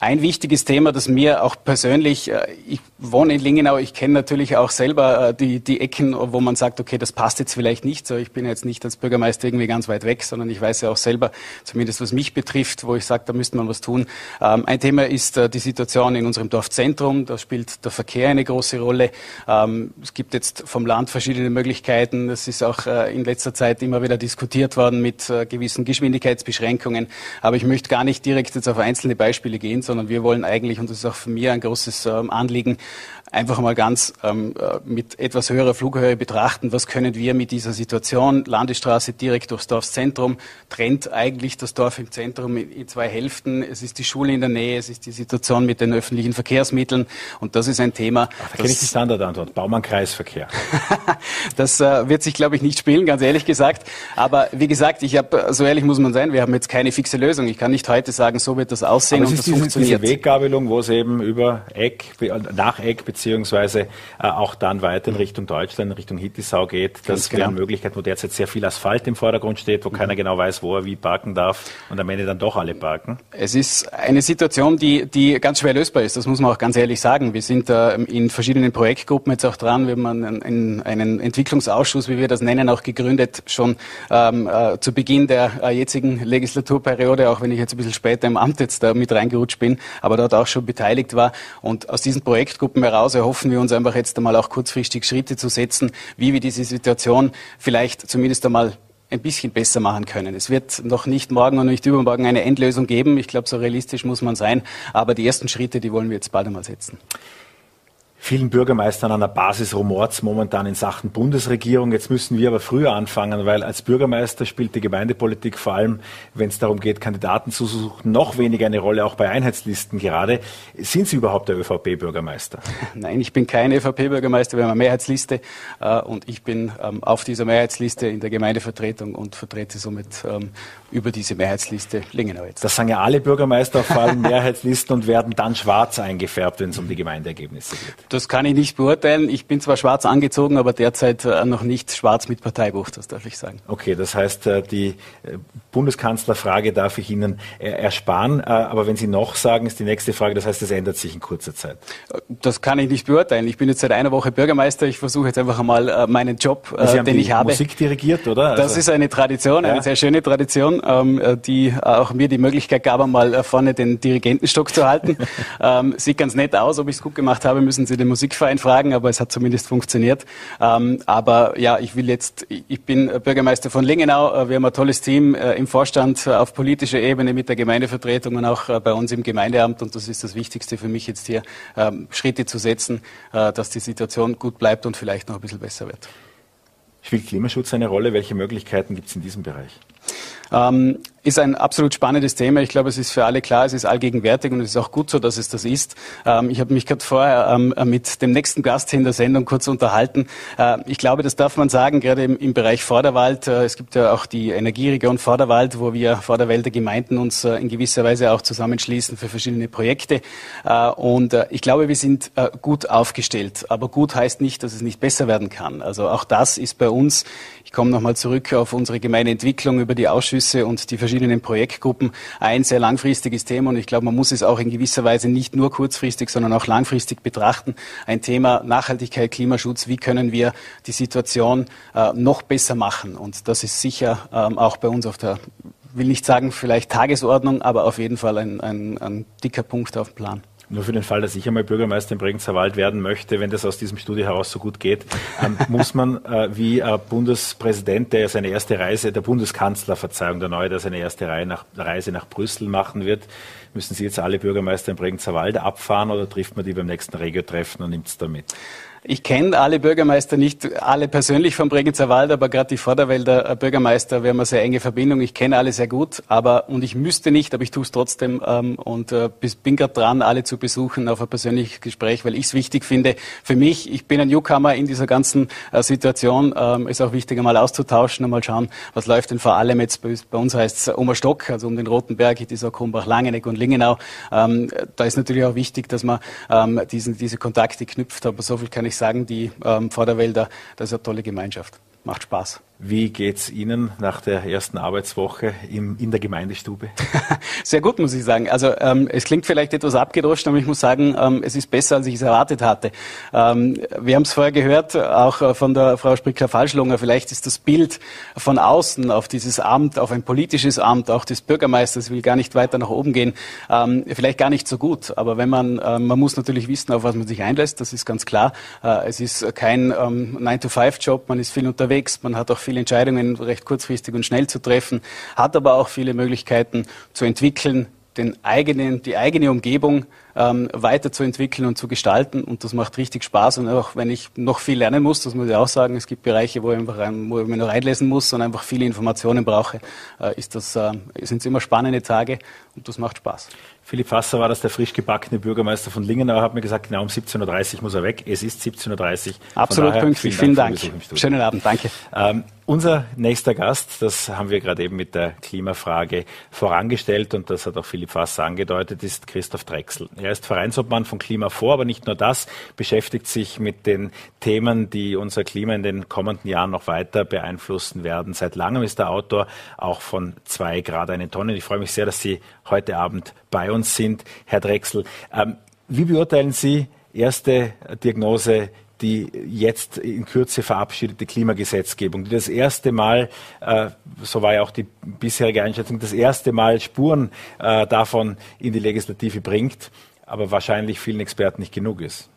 Ein wichtiges Thema, das mir auch persönlich, äh, ich wohne in Lingenau, ich kenne natürlich auch selber äh, die, die Ecken, wo man sagt, okay, das passt jetzt vielleicht nicht so. Ich bin jetzt nicht als Bürgermeister irgendwie ganz weit weg, sondern ich weiß ja auch selber, zumindest was mich betrifft, wo ich sage, da müsste man was tun. Ähm, ein Thema ist äh, die Situation in unserem Dorfzentrum. Da spielt der Verkehr eine große Rolle. Ähm, es gibt jetzt vom Land verschiedene Möglichkeiten. Das ist auch in letzter Zeit immer wieder diskutiert worden mit gewissen Geschwindigkeitsbeschränkungen. Aber ich möchte gar nicht direkt jetzt auf einzelne Beispiele gehen, sondern wir wollen eigentlich, und das ist auch für mich ein großes ähm, Anliegen, einfach mal ganz ähm, äh, mit etwas höherer Flughöhe betrachten, was können wir mit dieser Situation, Landesstraße direkt durchs Dorfzentrum, trennt eigentlich das Dorf im Zentrum in zwei Hälften, es ist die Schule in der Nähe, es ist die Situation mit den öffentlichen Verkehrsmitteln und das ist ein Thema. Ach, da kenne ich die Standardantwort, Baumann-Kreisverkehr. das äh, wird sich, glaube ich, nicht spielen, ganz ehrlich gesagt, aber wie gesagt, ich habe, so ehrlich muss man sein, wir haben jetzt keine fixe Lösung. Ich kann nicht heute sagen, so wird das aussehen und das diese, funktioniert. Diese Weggabelung, wo es eben über Eck, nach Eck beziehungsweise äh, auch dann weiter in Richtung Deutschland, in Richtung Hittisau geht. Das genau. wäre eine Möglichkeit, wo derzeit sehr viel Asphalt im Vordergrund steht, wo mhm. keiner genau weiß, wo er wie parken darf und am Ende dann doch alle parken. Es ist eine Situation, die, die ganz schwer lösbar ist. Das muss man auch ganz ehrlich sagen. Wir sind äh, in verschiedenen Projektgruppen jetzt auch dran. Wir haben einen, einen, einen Entwicklungsausschuss, wie wir das nennen, auch gegründet, schon ähm, äh, zu Beginn der äh, jetzigen Legislaturperiode, auch wenn ich jetzt ein bisschen später im Amt jetzt da mit reingerutscht bin, aber dort auch schon beteiligt war. Und aus diesen Projektgruppen heraus heraus erhoffen wir uns einfach jetzt einmal auch kurzfristig Schritte zu setzen, wie wir diese Situation vielleicht zumindest einmal ein bisschen besser machen können. Es wird noch nicht morgen und nicht übermorgen eine Endlösung geben. Ich glaube, so realistisch muss man sein. Aber die ersten Schritte, die wollen wir jetzt bald einmal setzen vielen Bürgermeistern an der Basis rumort momentan in Sachen Bundesregierung. Jetzt müssen wir aber früher anfangen, weil als Bürgermeister spielt die Gemeindepolitik vor allem, wenn es darum geht, Kandidaten zu suchen, noch weniger eine Rolle, auch bei Einheitslisten gerade. Sind Sie überhaupt der ÖVP-Bürgermeister? Nein, ich bin kein ÖVP-Bürgermeister, wir haben eine Mehrheitsliste äh, und ich bin ähm, auf dieser Mehrheitsliste in der Gemeindevertretung und vertrete somit ähm, über diese Mehrheitsliste Lingenau jetzt. Das sagen ja alle Bürgermeister auf allen Mehrheitslisten und werden dann schwarz eingefärbt, wenn es um die Gemeindeergebnisse geht. Das kann ich nicht beurteilen. Ich bin zwar schwarz angezogen, aber derzeit äh, noch nicht schwarz mit Parteibuch, das darf ich sagen. Okay, das heißt, äh, die äh, Bundeskanzlerfrage darf ich Ihnen ersparen. Aber wenn Sie noch sagen, ist die nächste Frage, das heißt, es ändert sich in kurzer Zeit. Das kann ich nicht beurteilen. Ich bin jetzt seit einer Woche Bürgermeister. Ich versuche jetzt einfach einmal meinen Job, Sie den ich habe. Musik dirigiert, oder? Das also, ist eine Tradition, eine ja. sehr schöne Tradition, ähm, die auch mir die Möglichkeit gab, einmal vorne den Dirigentenstock zu halten. Ähm, sieht ganz nett aus. Ob ich es gut gemacht habe, müssen Sie den Musikverein fragen, aber es hat zumindest funktioniert. Ähm, aber ja, ich will jetzt, ich bin Bürgermeister von Lingenau. Äh, wir haben ein tolles Team äh, im Vorstand äh, auf politischer Ebene mit der Gemeindevertretung und auch bei uns im Gemeindeamt. Und das ist das Wichtigste für mich jetzt hier, ähm, Schritte zu setzen, äh, dass die Situation gut bleibt und vielleicht noch ein bisschen besser wird. Spielt Klimaschutz eine Rolle? Welche Möglichkeiten gibt es in diesem Bereich? Ähm, ist ein absolut spannendes Thema. Ich glaube, es ist für alle klar, es ist allgegenwärtig und es ist auch gut so, dass es das ist. Ähm, ich habe mich gerade vorher ähm, mit dem nächsten Gast in der Sendung kurz unterhalten. Äh, ich glaube, das darf man sagen, gerade im, im Bereich Vorderwald. Äh, es gibt ja auch die Energieregion Vorderwald, wo wir Vorderwälder Gemeinden uns äh, in gewisser Weise auch zusammenschließen für verschiedene Projekte. Äh, und äh, ich glaube, wir sind äh, gut aufgestellt. Aber gut heißt nicht, dass es nicht besser werden kann. Also auch das ist bei uns ich komme nochmal zurück auf unsere Gemeindeentwicklung über die Ausschüsse und die verschiedenen Projektgruppen. Ein sehr langfristiges Thema und ich glaube, man muss es auch in gewisser Weise nicht nur kurzfristig, sondern auch langfristig betrachten. Ein Thema Nachhaltigkeit, Klimaschutz. Wie können wir die Situation äh, noch besser machen? Und das ist sicher ähm, auch bei uns auf der will nicht sagen vielleicht Tagesordnung, aber auf jeden Fall ein, ein, ein dicker Punkt auf dem Plan. Nur für den Fall, dass ich einmal Bürgermeister im Bregenzer Wald werden möchte, wenn das aus diesem Studio heraus so gut geht, ähm, muss man äh, wie äh, Bundespräsident, der seine erste Reise, der Bundeskanzler, Verzeihung, der Neue, der seine erste nach, Reise nach Brüssel machen wird, müssen Sie jetzt alle Bürgermeister im Bregenzer Wald abfahren oder trifft man die beim nächsten Regio-Treffen und nimmt es da mit? Ich kenne alle Bürgermeister nicht alle persönlich vom Bregenzer Wald, aber gerade die Vorderwälder Bürgermeister, wir haben eine sehr enge Verbindung. Ich kenne alle sehr gut, aber und ich müsste nicht, aber ich tue es trotzdem ähm, und äh, bin gerade dran, alle zu besuchen auf ein persönliches Gespräch, weil ich es wichtig finde. Für mich, ich bin ein Newcomer in dieser ganzen äh, Situation, ähm, ist auch wichtig, einmal auszutauschen, einmal schauen, was läuft denn vor allem jetzt bei, bei uns heißt es Omerstock, also um den Roten Berg, ist auch Krumbach, Langeneck und Lingenau. Ähm, da ist natürlich auch wichtig, dass man ähm, diesen, diese Kontakte knüpft, aber so viel kann ich sagen, die ähm, Vorderwälder, das ist eine tolle Gemeinschaft. Macht Spaß. Wie geht's Ihnen nach der ersten Arbeitswoche im, in der Gemeindestube? Sehr gut, muss ich sagen. Also ähm, es klingt vielleicht etwas abgedroschen, aber ich muss sagen, ähm, es ist besser, als ich es erwartet hatte. Ähm, wir haben es vorher gehört, auch äh, von der Frau Sprickler-Falschlunger. Vielleicht ist das Bild von außen auf dieses Amt, auf ein politisches Amt, auch des Bürgermeisters, will gar nicht weiter nach oben gehen, ähm, vielleicht gar nicht so gut. Aber wenn man, äh, man muss natürlich wissen, auf was man sich einlässt. Das ist ganz klar. Äh, es ist kein ähm, 9-to-5-Job. Man ist viel unterwegs. Man hat auch viele Entscheidungen recht kurzfristig und schnell zu treffen, hat aber auch viele Möglichkeiten zu entwickeln, den eigenen, die eigene Umgebung ähm, weiterzuentwickeln und zu gestalten. Und das macht richtig Spaß. Und auch wenn ich noch viel lernen muss, das muss ich auch sagen, es gibt Bereiche, wo ich, einfach rein, wo ich mir nur reinlesen muss und einfach viele Informationen brauche, äh, ist das, äh, sind es immer spannende Tage und das macht Spaß. Philipp Fasser war das der frisch gebackene Bürgermeister von Lingenau, hat mir gesagt, genau um 17.30 Uhr muss er weg. Es ist 17.30 Uhr. Absolut daher, pünktlich. Vielen Dank. Vielen Dank. Schönen Abend. Danke. Ähm, unser nächster Gast, das haben wir gerade eben mit der Klimafrage vorangestellt und das hat auch Philipp Fasser angedeutet, ist Christoph Drechsel. Er ist Vereinsobmann von Klima vor, aber nicht nur das, beschäftigt sich mit den Themen, die unser Klima in den kommenden Jahren noch weiter beeinflussen werden. Seit langem ist er Autor auch von zwei Grad eine Tonne. Ich freue mich sehr, dass Sie heute Abend bei uns sind, Herr Drechsel. Ähm, wie beurteilen Sie erste Diagnose die jetzt in Kürze verabschiedete Klimagesetzgebung, die das erste Mal, äh, so war ja auch die bisherige Einschätzung, das erste Mal Spuren äh, davon in die Legislative bringt, aber wahrscheinlich vielen Experten nicht genug ist.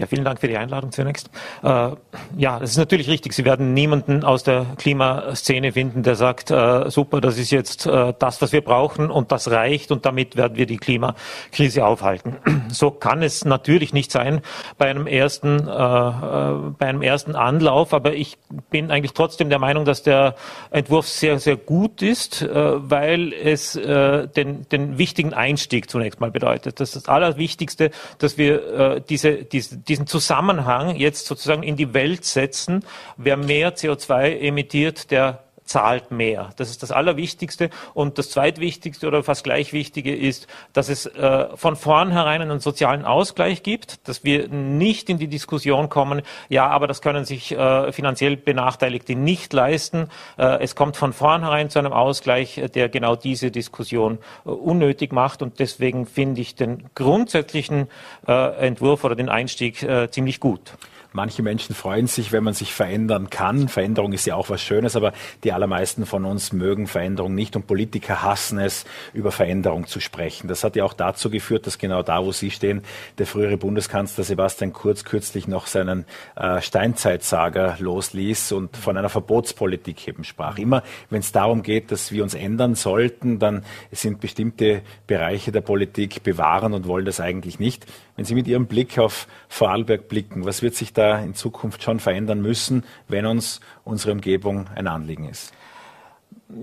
Ja, vielen Dank für die Einladung zunächst. Äh, ja, es ist natürlich richtig. Sie werden niemanden aus der Klimaszene finden, der sagt, äh, super, das ist jetzt äh, das, was wir brauchen und das reicht und damit werden wir die Klimakrise aufhalten. So kann es natürlich nicht sein bei einem ersten, äh, äh, bei einem ersten Anlauf. Aber ich bin eigentlich trotzdem der Meinung, dass der Entwurf sehr, sehr gut ist, äh, weil es den, den wichtigen Einstieg zunächst mal bedeutet. Das ist das Allerwichtigste, dass wir diese, diese diesen Zusammenhang jetzt sozusagen in die Welt setzen. Wer mehr CO2 emittiert, der zahlt mehr. Das ist das Allerwichtigste. Und das Zweitwichtigste oder fast gleich Wichtige ist, dass es äh, von vornherein einen sozialen Ausgleich gibt, dass wir nicht in die Diskussion kommen, ja, aber das können sich äh, finanziell Benachteiligte nicht leisten. Äh, es kommt von vornherein zu einem Ausgleich, der genau diese Diskussion äh, unnötig macht. Und deswegen finde ich den grundsätzlichen äh, Entwurf oder den Einstieg äh, ziemlich gut. Manche Menschen freuen sich, wenn man sich verändern kann. Veränderung ist ja auch was Schönes, aber die allermeisten von uns mögen Veränderung nicht und Politiker hassen es, über Veränderung zu sprechen. Das hat ja auch dazu geführt, dass genau da, wo Sie stehen, der frühere Bundeskanzler Sebastian Kurz kürzlich noch seinen äh, Steinzeitsager losließ und von einer Verbotspolitik eben sprach. Immer wenn es darum geht, dass wir uns ändern sollten, dann sind bestimmte Bereiche der Politik bewahren und wollen das eigentlich nicht. Wenn Sie mit Ihrem Blick auf Vorarlberg blicken, was wird sich da in Zukunft schon verändern müssen, wenn uns unsere Umgebung ein Anliegen ist?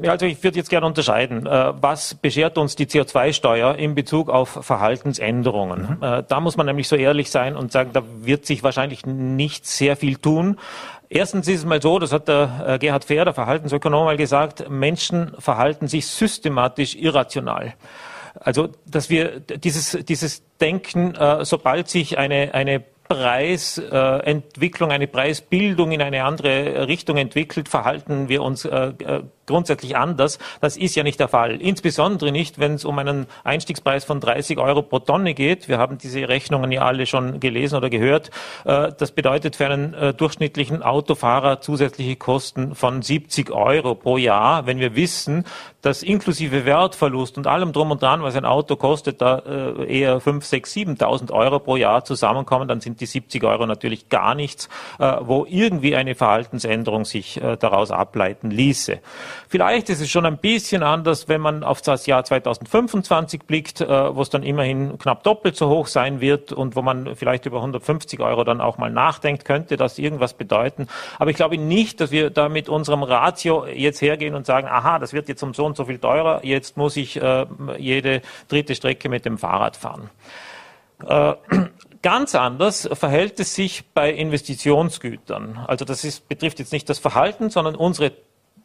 Ja, also ich würde jetzt gerne unterscheiden. Äh, was beschert uns die CO2-Steuer in Bezug auf Verhaltensänderungen? Mhm. Äh, da muss man nämlich so ehrlich sein und sagen, da wird sich wahrscheinlich nicht sehr viel tun. Erstens ist es mal so, das hat der äh, Gerhard Fehr, der Verhaltensökonom, mal gesagt, Menschen verhalten sich systematisch irrational. Also, dass wir dieses, dieses Denken, sobald sich eine, eine Preisentwicklung, eine Preisbildung in eine andere Richtung entwickelt, verhalten wir uns äh, äh, grundsätzlich anders. Das ist ja nicht der Fall. Insbesondere nicht, wenn es um einen Einstiegspreis von 30 Euro pro Tonne geht. Wir haben diese Rechnungen ja alle schon gelesen oder gehört. Äh, das bedeutet für einen äh, durchschnittlichen Autofahrer zusätzliche Kosten von 70 Euro pro Jahr. Wenn wir wissen, dass inklusive Wertverlust und allem drum und dran, was ein Auto kostet, da äh, eher 5, 6, 7.000 Euro pro Jahr zusammenkommen, dann sind die 70 Euro natürlich gar nichts, wo irgendwie eine Verhaltensänderung sich daraus ableiten ließe. Vielleicht ist es schon ein bisschen anders, wenn man auf das Jahr 2025 blickt, äh, wo es dann immerhin knapp doppelt so hoch sein wird und wo man vielleicht über 150 Euro dann auch mal nachdenkt, könnte das irgendwas bedeuten. Aber ich glaube nicht, dass wir da mit unserem Ratio jetzt hergehen und sagen, aha, das wird jetzt um so und so viel teurer, jetzt muss ich äh, jede dritte Strecke mit dem Fahrrad fahren. Äh, Ganz anders verhält es sich bei Investitionsgütern. Also das ist, betrifft jetzt nicht das Verhalten, sondern unsere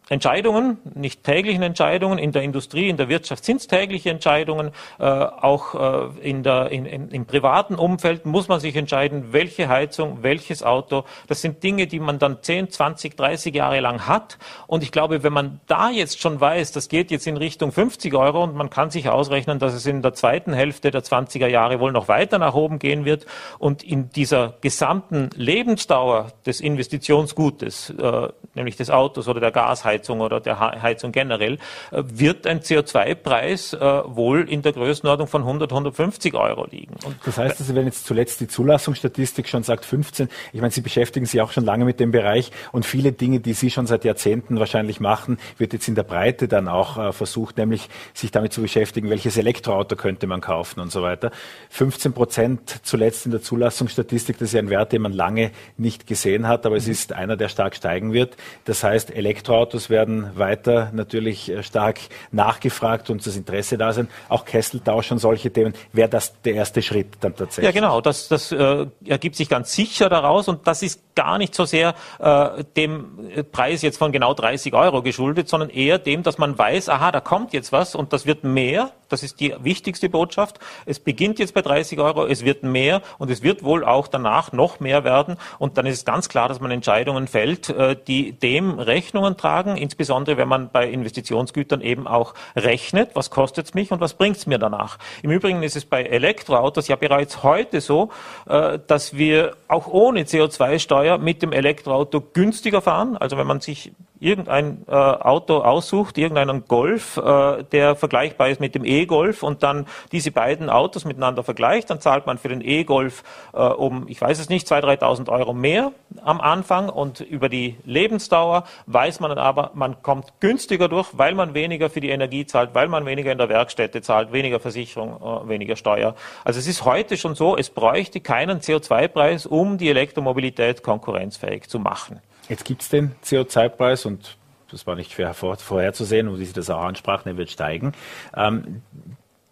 Entscheidungen, nicht täglichen Entscheidungen. In der Industrie, in der Wirtschaft sind es tägliche Entscheidungen. Äh, auch äh, in der, in, in, im privaten Umfeld muss man sich entscheiden, welche Heizung, welches Auto. Das sind Dinge, die man dann 10, 20, 30 Jahre lang hat. Und ich glaube, wenn man da jetzt schon weiß, das geht jetzt in Richtung 50 Euro und man kann sich ausrechnen, dass es in der zweiten Hälfte der 20er Jahre wohl noch weiter nach oben gehen wird und in dieser gesamten Lebensdauer des Investitionsgutes, äh, nämlich des Autos oder der Gasheizung, Ölheizung oder der Heizung generell, äh, wird ein CO2-Preis äh, wohl in der Größenordnung von 100, 150 Euro liegen. Und das heißt, also, wenn jetzt zuletzt die Zulassungsstatistik schon sagt 15, ich meine, Sie beschäftigen sich auch schon lange mit dem Bereich und viele Dinge, die Sie schon seit Jahrzehnten wahrscheinlich machen, wird jetzt in der Breite dann auch äh, versucht, nämlich sich damit zu beschäftigen, welches Elektroauto könnte man kaufen und so weiter. 15 Prozent zuletzt in der Zulassungsstatistik, das ist ja ein Wert, den man lange nicht gesehen hat, aber es mhm. ist einer, der stark steigen wird. Das heißt, Elektroautos werden weiter natürlich äh, stark nachgefragt und das Interesse da sein. Auch Kesseltausch und solche Themen. Wäre das der erste Schritt dann tatsächlich? Ja, genau. Das, das äh, ergibt sich ganz sicher daraus und das ist gar nicht so sehr äh, dem Preis jetzt von genau 30 Euro geschuldet, sondern eher dem, dass man weiß, aha, da kommt jetzt was und das wird mehr. Das ist die wichtigste Botschaft. Es beginnt jetzt bei 30 Euro, es wird mehr und es wird wohl auch danach noch mehr werden. Und dann ist es ganz klar, dass man Entscheidungen fällt, äh, die dem Rechnungen tragen, insbesondere wenn man bei Investitionsgütern eben auch rechnet, was kostet es mich und was bringt es mir danach. Im Übrigen ist es bei Elektroautos ja bereits heute so, äh, dass wir auch ohne CO2-Steuer mit dem Elektroauto günstiger fahren. Also wenn man sich irgendein äh, Auto aussucht, irgendeinen Golf, äh, der vergleichbar ist mit dem E-Golf und dann diese beiden Autos miteinander vergleicht, dann zahlt man für den E-Golf äh, um, ich weiß es nicht, 2.000, 3.000 Euro mehr am Anfang und über die Lebensdauer weiß man dann aber, man kommt günstiger durch, weil man weniger für die Energie zahlt, weil man weniger in der Werkstätte zahlt, weniger Versicherung, äh, weniger Steuer. Also es ist heute schon so, es bräuchte keinen CO2-Preis, um die Elektromobilität konkurrenzfähig zu machen. Jetzt gibt es den CO2-Preis und das war nicht vorherzusehen, und wie Sie das auch ansprachen, er wird steigen. Ähm,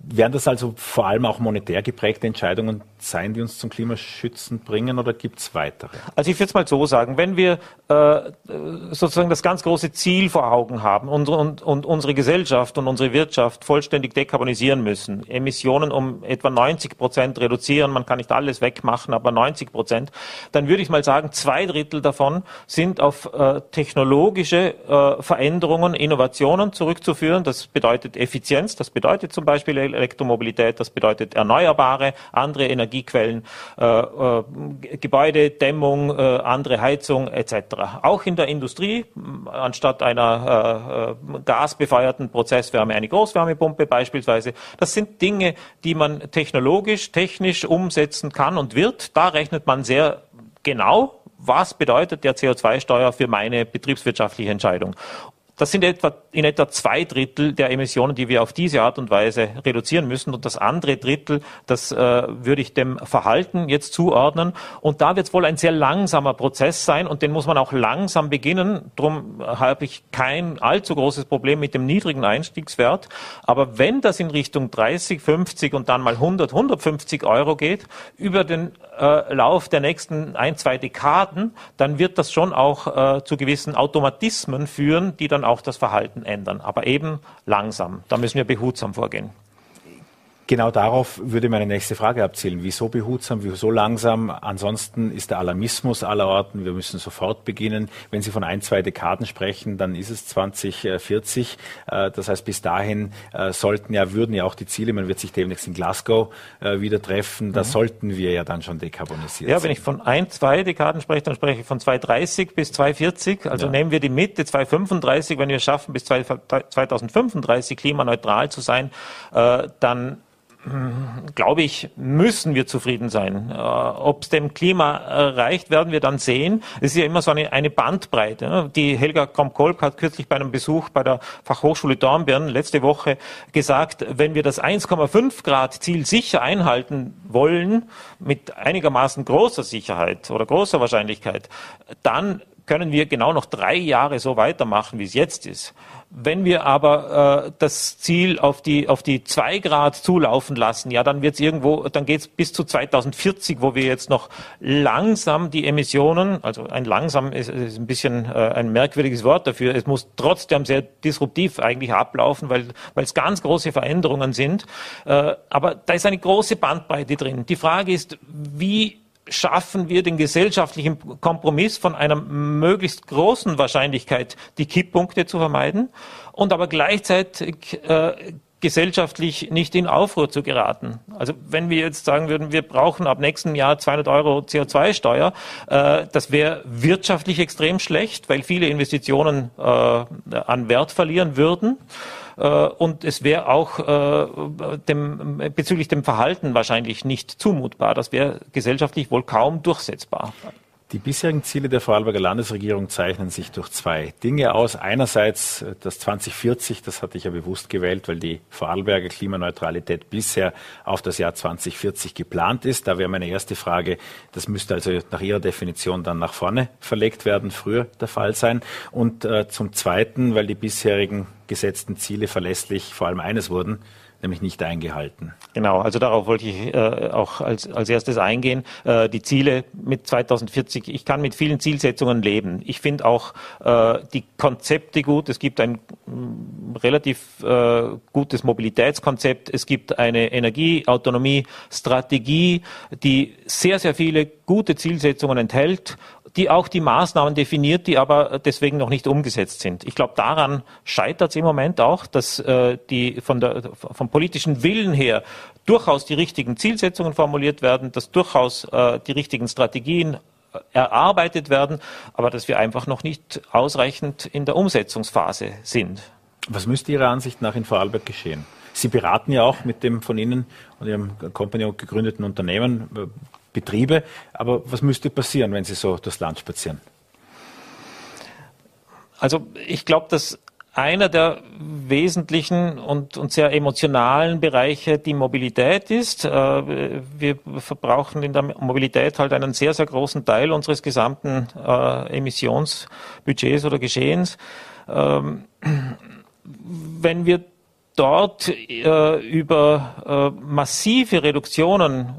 Wären das also vor allem auch monetär geprägte Entscheidungen sein, die uns zum Klimaschützen bringen oder gibt es weitere? Also ich würde es mal so sagen, wenn wir äh, sozusagen das ganz große Ziel vor Augen haben und, und, und unsere Gesellschaft und unsere Wirtschaft vollständig dekarbonisieren müssen, Emissionen um etwa 90 Prozent reduzieren, man kann nicht alles wegmachen, aber 90 Prozent, dann würde ich mal sagen, zwei Drittel davon sind auf äh, technologische äh, Veränderungen, Innovationen zurückzuführen. Das bedeutet Effizienz, das bedeutet zum Beispiel Elektromobilität, das bedeutet erneuerbare, andere Energiequellen, äh, äh, Gebäudedämmung, äh, andere Heizung etc. Auch in der Industrie, anstatt einer gasbefeuerten Prozesswärme eine Großwärmepumpe beispielsweise. Das sind Dinge, die man technologisch, technisch umsetzen kann und wird. Da rechnet man sehr genau, was bedeutet der CO2-Steuer für meine betriebswirtschaftliche Entscheidung. Das sind etwa, in etwa zwei Drittel der Emissionen, die wir auf diese Art und Weise reduzieren müssen. Und das andere Drittel, das äh, würde ich dem Verhalten jetzt zuordnen. Und da wird es wohl ein sehr langsamer Prozess sein und den muss man auch langsam beginnen. Darum habe ich kein allzu großes Problem mit dem niedrigen Einstiegswert. Aber wenn das in Richtung 30, 50 und dann mal 100, 150 Euro geht, über den äh, Lauf der nächsten ein, zwei Dekaden, dann wird das schon auch äh, zu gewissen Automatismen führen, die dann auch das Verhalten ändern. Aber eben langsam. Da müssen wir behutsam vorgehen. Genau darauf würde meine nächste Frage abzielen. Wieso behutsam, wieso langsam? Ansonsten ist der Alarmismus aller Orten. Wir müssen sofort beginnen. Wenn Sie von ein, zwei Dekaden sprechen, dann ist es 2040. Äh, das heißt, bis dahin äh, sollten ja, würden ja auch die Ziele, man wird sich demnächst in Glasgow äh, wieder treffen, da mhm. sollten wir ja dann schon dekarbonisiert Ja, wenn ich von ein, zwei Dekaden spreche, dann spreche ich von 2030 bis 2040. Also ja. nehmen wir die Mitte 2035, wenn wir es schaffen, bis 2035 klimaneutral zu sein, dann glaube ich, müssen wir zufrieden sein. Äh, Ob es dem Klima reicht, werden wir dann sehen. Es ist ja immer so eine, eine Bandbreite. Ne? Die Helga Kromkolk hat kürzlich bei einem Besuch bei der Fachhochschule Dornbirn letzte Woche gesagt, wenn wir das 1,5 Grad Ziel sicher einhalten wollen, mit einigermaßen großer Sicherheit oder großer Wahrscheinlichkeit, dann können wir genau noch drei Jahre so weitermachen, wie es jetzt ist. Wenn wir aber äh, das Ziel auf die auf die zwei Grad zulaufen lassen, ja, dann wird es irgendwo, dann geht es bis zu 2040, wo wir jetzt noch langsam die Emissionen, also ein langsam ist, ist ein bisschen äh, ein merkwürdiges Wort dafür. Es muss trotzdem sehr disruptiv eigentlich ablaufen, weil weil es ganz große Veränderungen sind. Äh, aber da ist eine große Bandbreite drin. Die Frage ist, wie schaffen wir den gesellschaftlichen Kompromiss von einer möglichst großen Wahrscheinlichkeit, die Kipppunkte zu vermeiden und aber gleichzeitig äh, gesellschaftlich nicht in Aufruhr zu geraten. Also wenn wir jetzt sagen würden, wir brauchen ab nächstem Jahr 200 Euro CO2-Steuer, äh, das wäre wirtschaftlich extrem schlecht, weil viele Investitionen äh, an Wert verlieren würden. Äh, und es wäre auch äh, dem, bezüglich dem Verhalten wahrscheinlich nicht zumutbar. Das wäre gesellschaftlich wohl kaum durchsetzbar. Die bisherigen Ziele der Vorarlberger Landesregierung zeichnen sich durch zwei Dinge aus. Einerseits äh, das 2040, das hatte ich ja bewusst gewählt, weil die Vorarlberger Klimaneutralität bisher auf das Jahr 2040 geplant ist. Da wäre meine erste Frage, das müsste also nach Ihrer Definition dann nach vorne verlegt werden, früher der Fall sein. Und äh, zum Zweiten, weil die bisherigen gesetzten Ziele verlässlich vor allem eines wurden, nämlich nicht eingehalten. Genau, also darauf wollte ich äh, auch als, als erstes eingehen. Äh, die Ziele mit 2040, ich kann mit vielen Zielsetzungen leben. Ich finde auch äh, die Konzepte gut. Es gibt ein mh, mm, relativ äh, gutes Mobilitätskonzept. Es gibt eine Energieautonomie-Strategie, die sehr, sehr viele gute Zielsetzungen enthält die auch die Maßnahmen definiert, die aber deswegen noch nicht umgesetzt sind. Ich glaube, daran scheitert es im Moment auch, dass äh, die von der, vom politischen Willen her durchaus die richtigen Zielsetzungen formuliert werden, dass durchaus äh, die richtigen Strategien äh, erarbeitet werden, aber dass wir einfach noch nicht ausreichend in der Umsetzungsphase sind. Was müsste Ihrer Ansicht nach in Vorarlberg geschehen? Sie beraten ja auch mit dem von Ihnen und Ihrem Company gegründeten Unternehmen Betriebe. Aber was müsste passieren, wenn Sie so das Land spazieren? Also ich glaube, dass einer der wesentlichen und, und, sehr emotionalen Bereiche die Mobilität ist. Äh, wir verbrauchen in der Mobilität halt einen sehr, sehr großen Teil unseres gesamten äh, Emissionsbudgets oder Geschehens. Ähm, wenn wir dort äh, über massive Reduktionen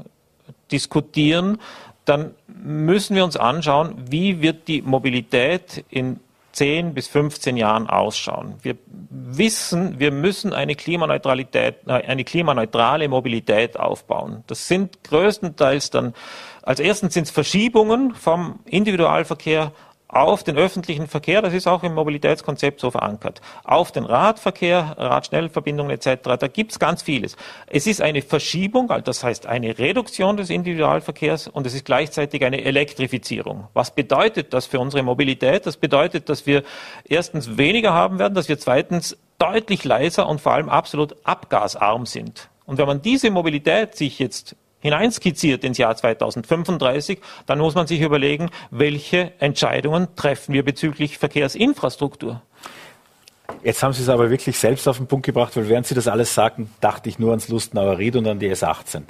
diskutieren, dann müssen wir uns anschauen, wie wird die Mobilität in 10 bis 15 Jahren ausschauen. Wir wissen, wir müssen eine Klimaneutralität, äh, eine klimaneutrale Mobilität aufbauen. Das sind größtenteils dann, als erstens sind es Verschiebungen vom Individualverkehr auf den öffentlichen Verkehr, das ist auch im Mobilitätskonzept so verankert, auf den Radverkehr, Radschnellverbindungen etc., da gibt's ganz vieles. Es ist eine Verschiebung, also das heißt eine Reduktion des Individualverkehrs und es ist gleichzeitig eine Elektrifizierung. Was bedeutet das für unsere Mobilität? Das bedeutet, dass wir erstens weniger haben werden, dass wir zweitens deutlich leiser und vor allem absolut abgasarm sind. Und wenn man diese Mobilität sich jetzt hineinskizziert ins Jahr 2035, dann muss man sich überlegen, welche Entscheidungen treffen wir bezüglich Verkehrsinfrastruktur. Jetzt haben Sie es aber wirklich selbst auf den Punkt gebracht, weil während Sie das alles sagten, dachte ich nur ans Lustenauer Ried und an die S18.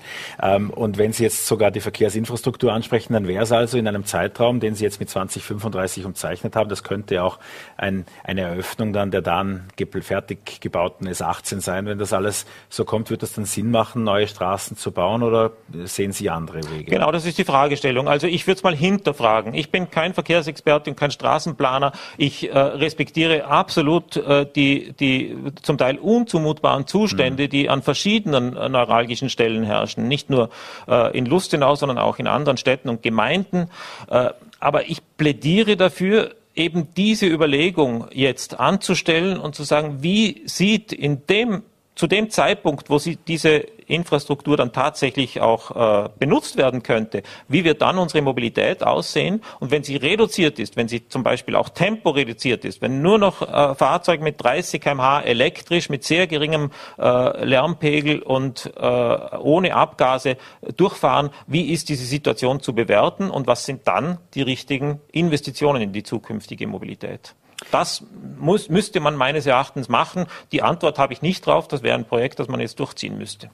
Ähm, und wenn Sie jetzt sogar die Verkehrsinfrastruktur ansprechen, dann wäre es also in einem Zeitraum, den Sie jetzt mit 2035 umzeichnet haben, das könnte auch ein, eine Eröffnung dann der dann fertig gebauten S18 sein. Wenn das alles so kommt, wird das dann Sinn machen, neue Straßen zu bauen oder sehen Sie andere Wege? Genau, das ist die Fragestellung. Also ich würde es mal hinterfragen. Ich bin kein Verkehrsexperte und kein Straßenplaner. Ich äh, respektiere absolut äh, die, die zum Teil unzumutbaren Zustände, mhm. die an verschiedenen äh, neuralgischen Stellen herrschen. Nicht nur äh, in Lustenau, sondern auch in anderen Städten und Gemeinden. Äh, aber ich plädiere dafür, eben diese Überlegung jetzt anzustellen und zu sagen, wie sieht in dem zu dem Zeitpunkt, wo sie diese Infrastruktur dann tatsächlich auch äh, benutzt werden könnte, wie wird dann unsere Mobilität aussehen? Und wenn sie reduziert ist, wenn sie zum Beispiel auch Tempo reduziert ist, wenn nur noch äh, Fahrzeuge mit 30 kmh elektrisch, mit sehr geringem äh, Lärmpegel und äh, ohne Abgase durchfahren, wie ist diese Situation zu bewerten und was sind dann die richtigen Investitionen in die zukünftige Mobilität? Das muss, müsste man meines Erachtens machen. Die Antwort habe ich nicht drauf. Das wäre ein Projekt, das man jetzt durchziehen müsste.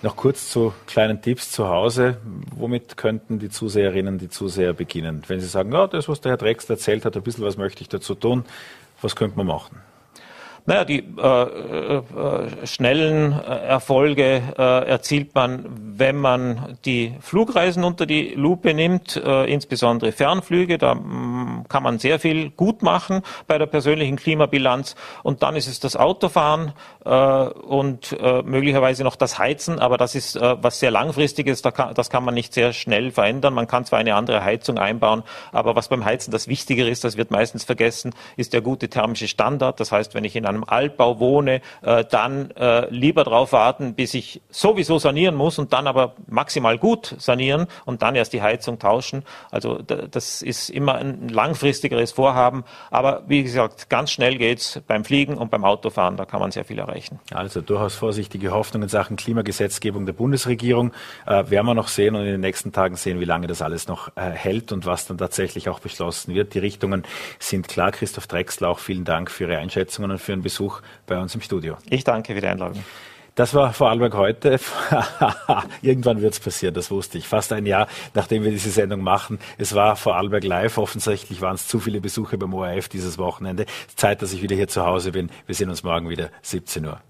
Noch kurz zu kleinen Tipps zu Hause. Womit könnten die Zuseherinnen, die Zuseher beginnen? Wenn sie sagen, ja, das, was der Herr Drex erzählt hat, ein bisschen was möchte ich dazu tun, was könnte man machen? Naja, die äh, äh, schnellen äh, Erfolge äh, erzielt man, wenn man die Flugreisen unter die Lupe nimmt, äh, insbesondere Fernflüge. Da mh, kann man sehr viel gut machen bei der persönlichen Klimabilanz. Und dann ist es das Autofahren äh, und möglicherweise noch das Heizen. Aber das ist was sehr langfristiges. Da kann, das kann man nicht sehr schnell verändern. Man kann zwar eine andere Heizung einbauen, aber was beim Heizen das Wichtigere ist, das wird meistens vergessen, ist der gute thermische Standard. Das heißt, wenn ich in einem einem Altbau wohne, äh, dann äh, lieber darauf warten, bis ich sowieso sanieren muss und dann aber maximal gut sanieren und dann erst die Heizung tauschen. Also das ist immer ein langfristigeres Vorhaben. Aber wie gesagt, ganz schnell geht's beim Fliegen und beim Autofahren. Da kann man sehr viel erreichen. Also durchaus vorsichtige Hoffnung in Sachen Klimagesetzgebung der Bundesregierung. Äh, werden wir noch sehen und in den nächsten Tagen sehen, wie lange das alles noch äh, hält und was dann tatsächlich auch beschlossen wird. Die Richtungen sind klar. Christoph Drexler, auch vielen Dank für Ihre Einschätzungen und für Ihren Besuch bei uns im Studio. Ich danke für die Einladung. Das war Vorarlberg heute. Irgendwann wird es passieren, das wusste ich. Fast ein Jahr, nachdem wir diese Sendung machen. Es war Vorarlberg live. Offensichtlich waren es zu viele Besuche beim ORF dieses Wochenende. Zeit, dass ich wieder hier zu Hause bin. Wir sehen uns morgen wieder 17 Uhr.